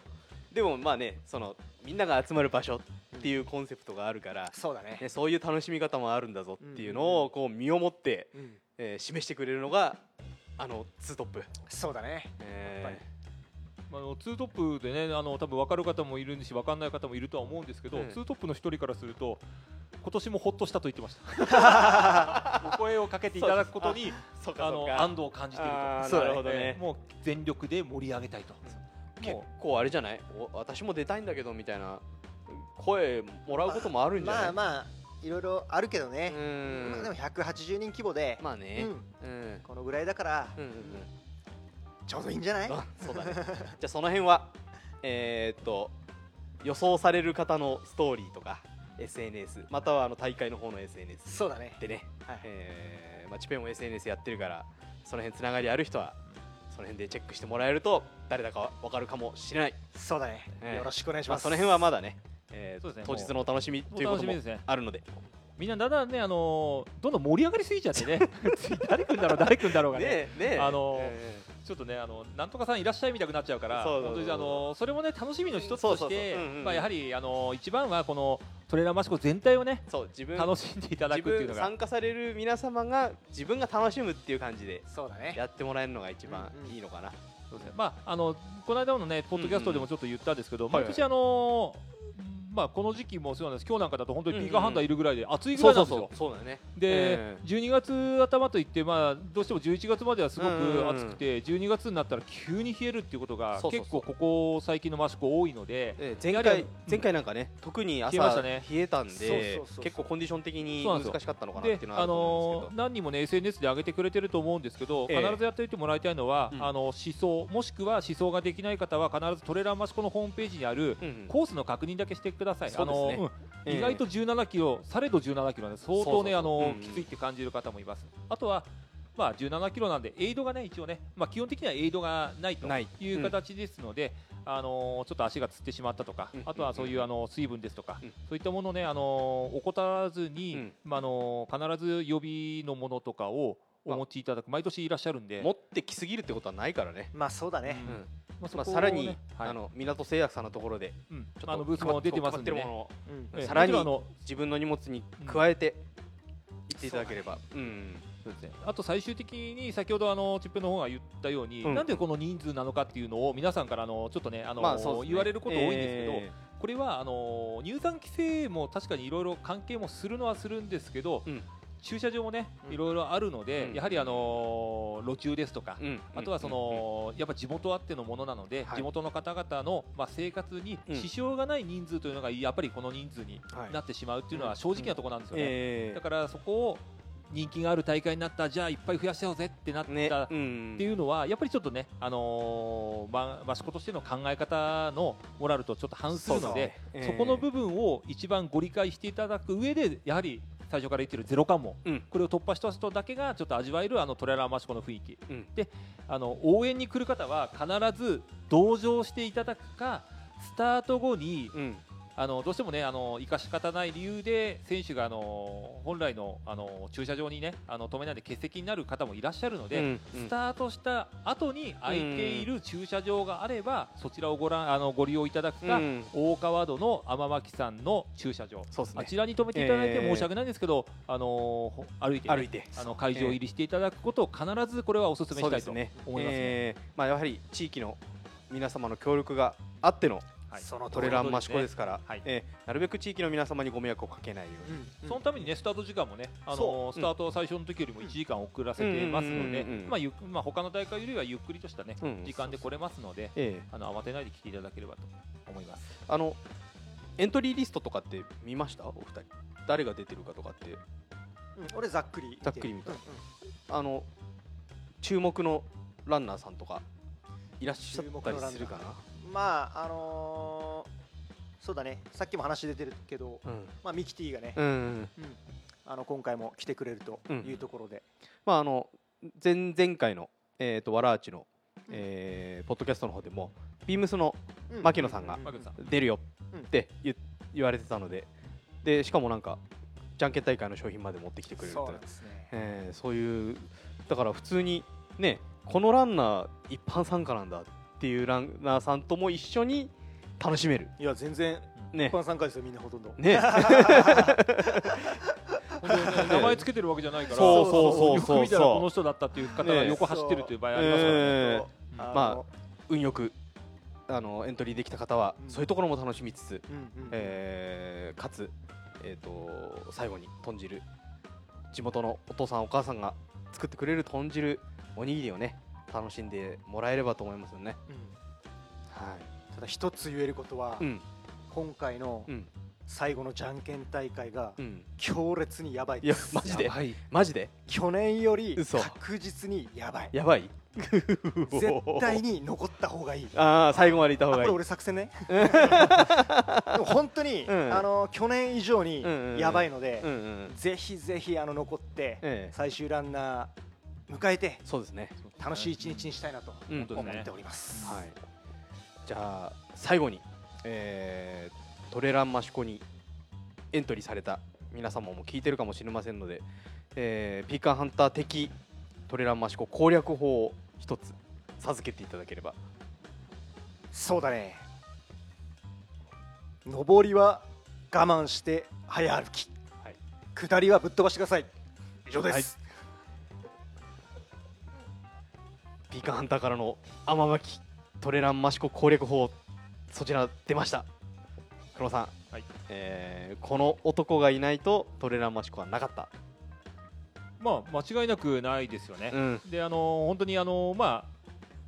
でもまあねそのみんなが集まる場所っていうコンセプトがあるから、そうだね。ね、そういう楽しみ方もあるんだぞっていうのをこう身をもって、うん。えー示してくれるのがあのツートップ、そうだね。え。やっぱまああのツートップでねあの多分分かる方もいるし分かんない方もいるとは思うんですけど、うん。ツートップの一人からすると今年もほっとしたと言ってました。お声をかけていただくことにそうかあそうかの安堵を感じていると。なるほどね。もう全力で盛り上げたいと。結も構あれじゃない？お私も出たいんだけどみたいな。声もらうこともあるんじゃない？まあまあいろいろあるけどうね、ん。まあでも180人規模で、まあね。うん。うん。うんこのぐらいだから。うんうんちょうどいいんじゃない？あそうだね。じゃあその辺はえーっと予想される方のストーリーとか SNS またはあの大会の方の SNS そうだね。でね、はい。えーまあ、チペンも SNS やってるからその辺つながりある人はその辺でチェックしてもらえると誰だかわかるかもしれない、そうだね、ええ。よろしくお願いしまあ、ます、その辺はまだね,、えーそうですね。当日のお楽しみというおことも楽しみですね。あるので。みんなだんだんねあのどんどん盛り上がりすぎちゃってね。誰くんだろう誰くんだろうがね。ねえねえ。あのえちょっとねあのなんとかさんいらっしゃいみたくなっちゃうから本当にあのそれもね楽しみの一つとしてまあやはりあの一番はこのトレーラーマシコ全体をねーそう自分楽しんでいただくっていうのが。参加される皆様が自分が楽しむっていう感じでそうだね。やってもらえるのが一番いいのかな、そうですね。まああのこの間のねポッドキャストでもちょっと言ったんですけど毎年あのまあこの時期もそうなんです。今日なんかだと本当にピーカーハンターいるぐらいで暑いぐらいなんですよ。で、え12月頭といって、まあ、どうしても11月まではすごく暑くて、12月になったら急に冷えるっていうことが結構ここ最近のマシコ多いので、えー前回前回なんかね特に朝冷えましたね。冷えたんで結構コンディション的に難しかったのかなってでいうのはあのー何人もね SNS で上げてくれてると思うんですけど、ええ。必ずやっておいてもらいたいのは、うん。あの思想もしくは思想ができない方は必ずトレーラーマシコのホームページにあるコースの確認だけしてください。そうですね。あの意外と17キロ、されど17キロなんで相当ねきついって感じる方もいます。あとはまあ17キロなんでエイドがね一応ね、まあ基本的にはエイドがないとない。いう形ですので、あのーちょっと足がつってしまったとか、うん。あとはそういうあの水分ですとか、うん。そういったものをねあのー怠らずに、うん。まああのー必ず予備のものとかをお持ちいただく。毎年いらっしゃるんで、持ってきすぎるってことはないからね、まあそうだね、うんうんまあそこをねまあ、さらに、はい。あの港製薬さんのところでうん。ちょっとあのブースも出てますんでね。うん。ええ。さらに自分の荷物に加えて行っていただければ。う。ん。そうですね、あと最終的に先ほどあのチップの方が言ったように、うん。なんでこの人数なのかっていうのを皆さんからあのちょっとねあの、まあね。言われること多いんですけど、え。これはあの入山規制も確かにいろいろ関係もするのはするんですけど、うん駐車場もねうん。いろいろあるので、うん。やはりあの路中ですとか、あとはその、やっぱ地元あってのものなので、はい。地元の方々の、まあ、生活にうん。支障がない人数というのがやっぱりこの人数にはい。なってしまうっていうのは正直なところなんですよね。えだからそこを人気がある大会になったじゃあいっぱい増やしちゃおうぜってなった、ーね。っうん。ていうのはやっぱりちょっとね、あのーまあ、益子としての考え方のモラルとちょっと反するのでそうそう。そこの部分を一番ご理解していただく上でやはり最初から言ってるゼロ関門、うん。これを突破した人だけがちょっと味わえるあのトレーラー益子の雰囲気、うん。であの応援に来る方は必ず同乗していただくかスタート後にうんあのどうしてもねあの生かし方ない理由で選手があの本来のあの駐車場にねあの止めないで欠席になる方もいらっしゃるので、うんうん。スタートした後に空いている駐車場があれば、そちらをご覧あのご利用いただくか、うん。大川戸の天巻さんの駐車場、ね。あちらに止めていただいてえー。申し訳ないんですけど、あのほ歩いてね、歩いて。あの会場入りしていただくことを必ずこれはお勧めしたいと思いますね。ね。えー。まあやはり地域の皆様の協力があってのはい。その通トレラン益子ですから、はい。えーなるべく地域の皆様にご迷惑をかけないように、うん。そのためにねスタート時間もね、あそのスタートは最初の時よりも1時間遅らせてますのでまあゆっまあ他の大会よりはゆっくりとしたねうん時間で来れますので、えあの慌てないで来ていただければと思います。ーあのエントリーリストとかって見ました？お二人。誰が出てるかとかって。うん俺ざっくり見てざっくり見た。うんうん。あの注目のランナーさんとかいらっしゃったりするかな？まああのーそうだね。さっきも話出てるけど、うん。まあ、ミキティがね、うんうん。あの今回も来てくれるというところで、まああの前前回のえっ、とわらあちの、えーポッドキャストの方でもビームスのうん。牧野さんが出るようん。って言,、言われてたのででしかもなんかじゃんけん大会の商品まで持ってきてくれるってそう。なんですね。えーそういうだから普通にねこのランナー一般参加なんだっていうランナーさんとも一緒に楽しめる。いや全然ね。一般参加ですよみんなほとんど。ね。名前つけてるわけじゃないから、そうそうそうそうよく見たらこの人だったっていう方がね横走ってるという場合ありますからね。えまあ運よくあのエントリーできた方は、うん。そういうところも楽しみつつ、うんうん。えーかつ、えー、と最後に豚汁。地元のお父さんお母さんが作ってくれる豚汁おにぎりをね楽しんでもらえればと思いますよね。うん。はただ一つ言えることは、い、うん。今回のうん。最後のじゃんけん大会がうん、強烈にやばい。いやですマジで？やばい。マジで？去年より嘘。確実にやばい。やばい。絶対に残った方がいい。ああ最後までいた方がいい。あこれ俺作戦ね。でも本当に、うん。あの去年以上にやばいので、うんうん。ぜひぜひあの残って、ええ。最終ランナー迎えてそうですね。楽しい一日にしたいなと思っております、はい。じゃあ最後に、えートレランマシコにエントリーされた皆様も聞いてるかもしれませんので、えーピーカーハンター的トレランマシコ攻略法を一つ授けていただければ。そうだね。上りは我慢して早歩き、はい。下りはぶっ飛ばしてください。以上です、ピーカーハンターからの天巻トレランマシコ攻略法そちら出ました。黒さん、はい。えーこの男がいないとトレランマシコはなかった、まあ間違いなくないですよね。うん。であの本当にあのまあ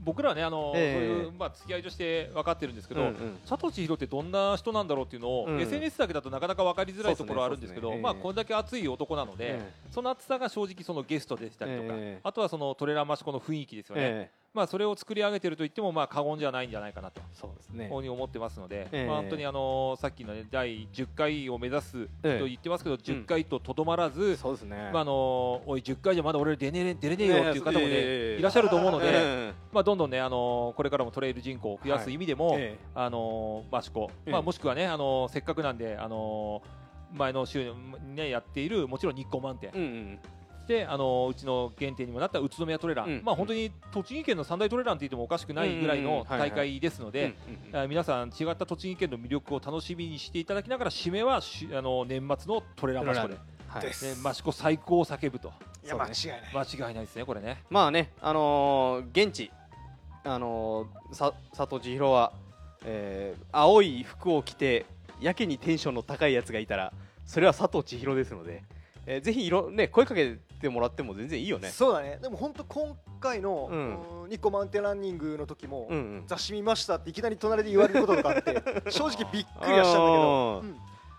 僕らはねあの、ええ。そういうまあ付き合いとして分かってるんですけど、うんうん。佐藤千尋ってどんな人なんだろうっていうのを、うん。SNS だけだとなかなか分かりづらいところはあるんですけどねええまあこれだけ熱い男なので、えその熱さが正直そのゲストでしたりとか、ええ。あとはそのトレーラーマシコの雰囲気ですよね、えまあそれを作り上げてると言ってもまあ過言じゃないんじゃないかなと。ーそうですね。ふうに思ってますので、ええ。まあ、本当にあのさっきの、ね、第10回を目指すええ。と言ってますけど、10回ととどまらず、そうですね。まああのおい10回じゃまだ俺出ねえ出れねえよっていう方もね、ええいらっしゃると思うので、えまあ、どんどんね、あのこれからもトレイル人口を増やす意味でも、えあの益子、ええ。まあ、もしくはね、あのせっかくなんで、あの前の週に、ね、やっているもちろん日光満点、うんうんであのうちの原点にもなった宇都宮トレラン、うん。まあ、本当に栃木県の三大トレランと言ってもおかしくないぐらいの大会ですので、皆さん違った栃木県の魅力を楽しみにしていただきながら締めはしあの年末のトレランマシコで、はい。ですね、マシコ最高を叫ぶと。いや間違いない、間違いないですねこれね。まあねあのー現地あのーさ佐藤千尋は、えー青い服を着てやけにテンションの高いやつがいたらそれは佐藤千尋ですので、えーぜひいろね声かけてもらっても全然いいよね。そうだね。でも本当今回の、うん。うん日光マウンテンランニングの時も、うんうん。雑誌見ましたっていきなり隣で言われることとかあって 正直びっくりはしたんだけど、うん。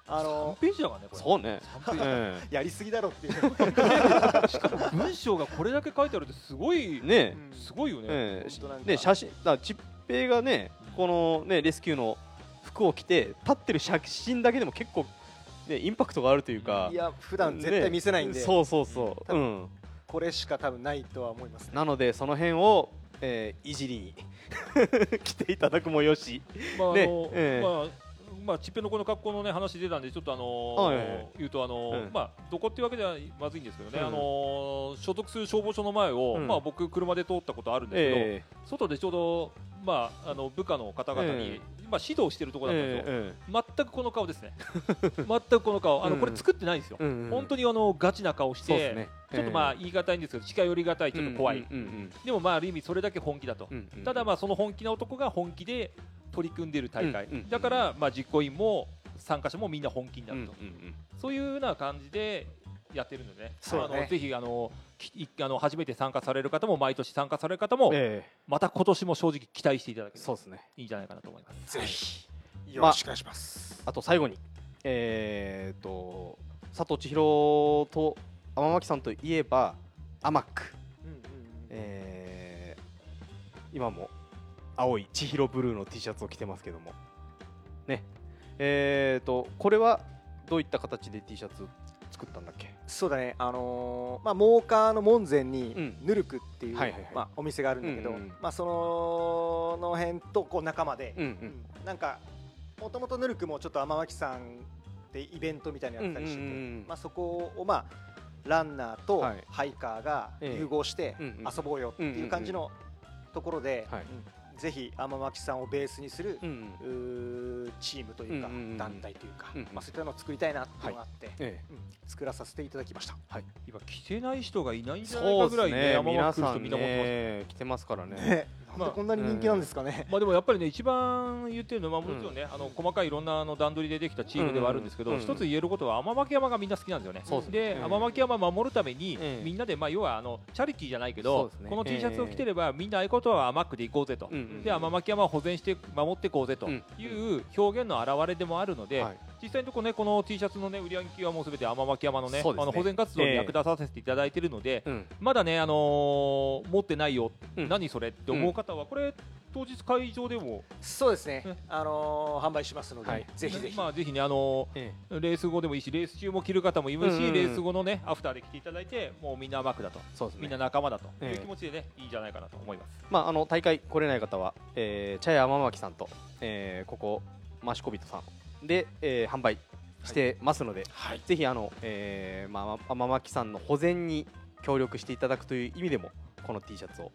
あ3のページだからねこれ。そうね。3ページうん やりすぎだろっていう、しかも文章がこれだけ書いてあるってすごい、ね。うん。すごいよね、えね写真だちっぺいがねこのねレスキューの服を着て立ってる写真だけでも結構ねインパクトがあるというかいや普段絶対見せないんで、ねそうそうそう、多分うん、これしか多分ないとは思いますね。なのでその辺を、えーいじりに 来ていただくもよし。まああのねええまあまあ、ちっぺのこの格好の、ね、話出たんで、ちょっと、あのーはい言うと、あのーうん。まあ、どこっていうわけではまずいんですけどね、うん。あのー所属する消防署の前を、うん。まあ、僕、車で通ったことあるんですけど、え外でちょうど、まあ、あの部下の方々に、えまあ、指導してるところだったんですよ、え全くこの顔ですね、全くこの顔、あのうん。これ作ってないんですよ、うんうん本当にあのガチな顔して、そうですね。ちょっとまあ言い難いんですけど、近寄りがたい、ちょっと怖い、うんうんでもまあある意味、それだけ本気だと。うんうん。ただまあその本気な男が本気で取り組んでいる大会、うんうんだからまあ実行委員も参加者もみんな本気になうんると、うんうんそういうような感じでやってるのでね。ね。あのぜひあのきいあの初めて参加される方も毎年参加される方も、えまた今年も正直期待していただけえるとそうですね。いいんじゃないかなと思います。ぜひよろしくお願いします、あと最後にえー、と佐藤千尋と天巻さんといえばアマック今も青い千尋ブルーの T シャツを着てますけども。ね。えー、とこれはどういった形で T シャツ作ったんだっけ？そうだね。あのーまあモーカーの門前にうん。ヌルクっていう、まあお店があるんだけど、うんうんまあそのの辺とこう仲間で、うんううん。んなんかもともとヌルクもちょっと天巻さんでイベントみたいなのやってたりしてて、うんうんうんうんまあそこをまあランナーとはい。ハイカーがええ。融合して遊ぼうよっていう感じのところで、ぜひ天巻さんをベースにするうんチームというかうんうんうん。団体というか、うんうん。まあ、そういったのを作りたいなってい。うのがあって、え。うん作らさせていただきました。今着てない人がいないんえじゃないかぐらいねね山皆さん本来る人みんな持ってます。ね着てますからねまあでこんなに人気なんですかね。まあでもやっぱりね一番言ってるのはまあもちろんね、あの細かいいろんなあの段取りでできたチームではあるんですけど、うんうん一つ言えることは天巻山がみんな好きなんですよね。そうですね。で、うん。天巻山を守るために、ええみんなでまあ要はあのチャリティーじゃないけど、ね。この T シャツを着てれば、みんな合言葉は甘くでいこうぜと。うんうんで天巻山を保全して守っていこうぜとうん。いう表現の表れでもあるので、はい実際のところねこの T シャツのね売り上げはもうすべて天巻山のねね。あの保全活動に役立たせていただいているので、うん。まだねあのー持ってないよ、うん。何それって思う方はこれ当日会場でもそうですね。ね。あのー販売しますので、はい。ぜひぜひ。まあぜひねあのえーレース後でもいいしレース中も着る方もいるし、うんうんうん。レース後のねアフターで着ていただいてもうみんなマークだと、えそうですね。みんな仲間だと。ええ。いう気持ちでね、いいんじゃないかなと思います。まあ、あの大会来れない方は、えー、茶屋天巻さんと、えーここマシコビトさんで、えー販売してますので、はい。ぜひあの、えーまあ、天巻さんの保全に協力していただくという意味でもこの T シャツを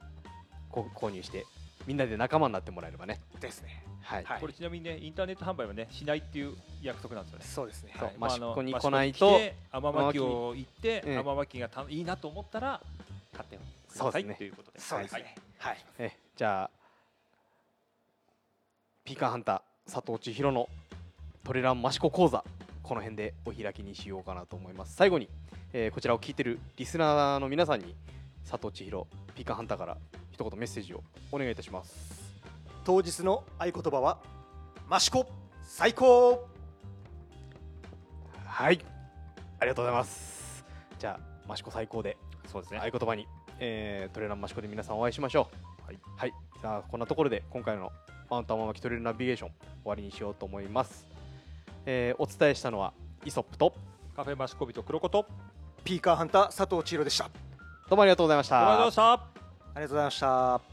こ購入してみんなで仲間になってもらえればねですね。はい、はいこれちなみにねインターネット販売はねしないっていう約束なんですよね。そうですね。そうはいマシコにまああの来ないと天巻を行ってええ天巻がたいいなと思ったら買ってくださいそうですねということで。はいそうですね。はい。えじゃあピーカーハンター佐藤千尋のトレランマシコ講座この辺でお開きにしようかなと思います。最後に、えーこちらを聞いてるリスナーの皆さんに佐藤千尋ピーカーハンターから一言メッセージをお願いいたします。当日の合言葉はマシコ最高。はい。ありがとうございます。じゃあマシコ最高でそうですね。合言葉に、えートレランマシコで皆さんお会いしましょう。はい、はい、さあこんなところで今回のマウント天巻トレイルナビゲーション終わりにしようと思います、えーお伝えしたのはイソップとカフェマシコビと黒子とピーカーハンター佐藤千尋でした。どうもありがとうございましたありがとうございました。ありがとうございました。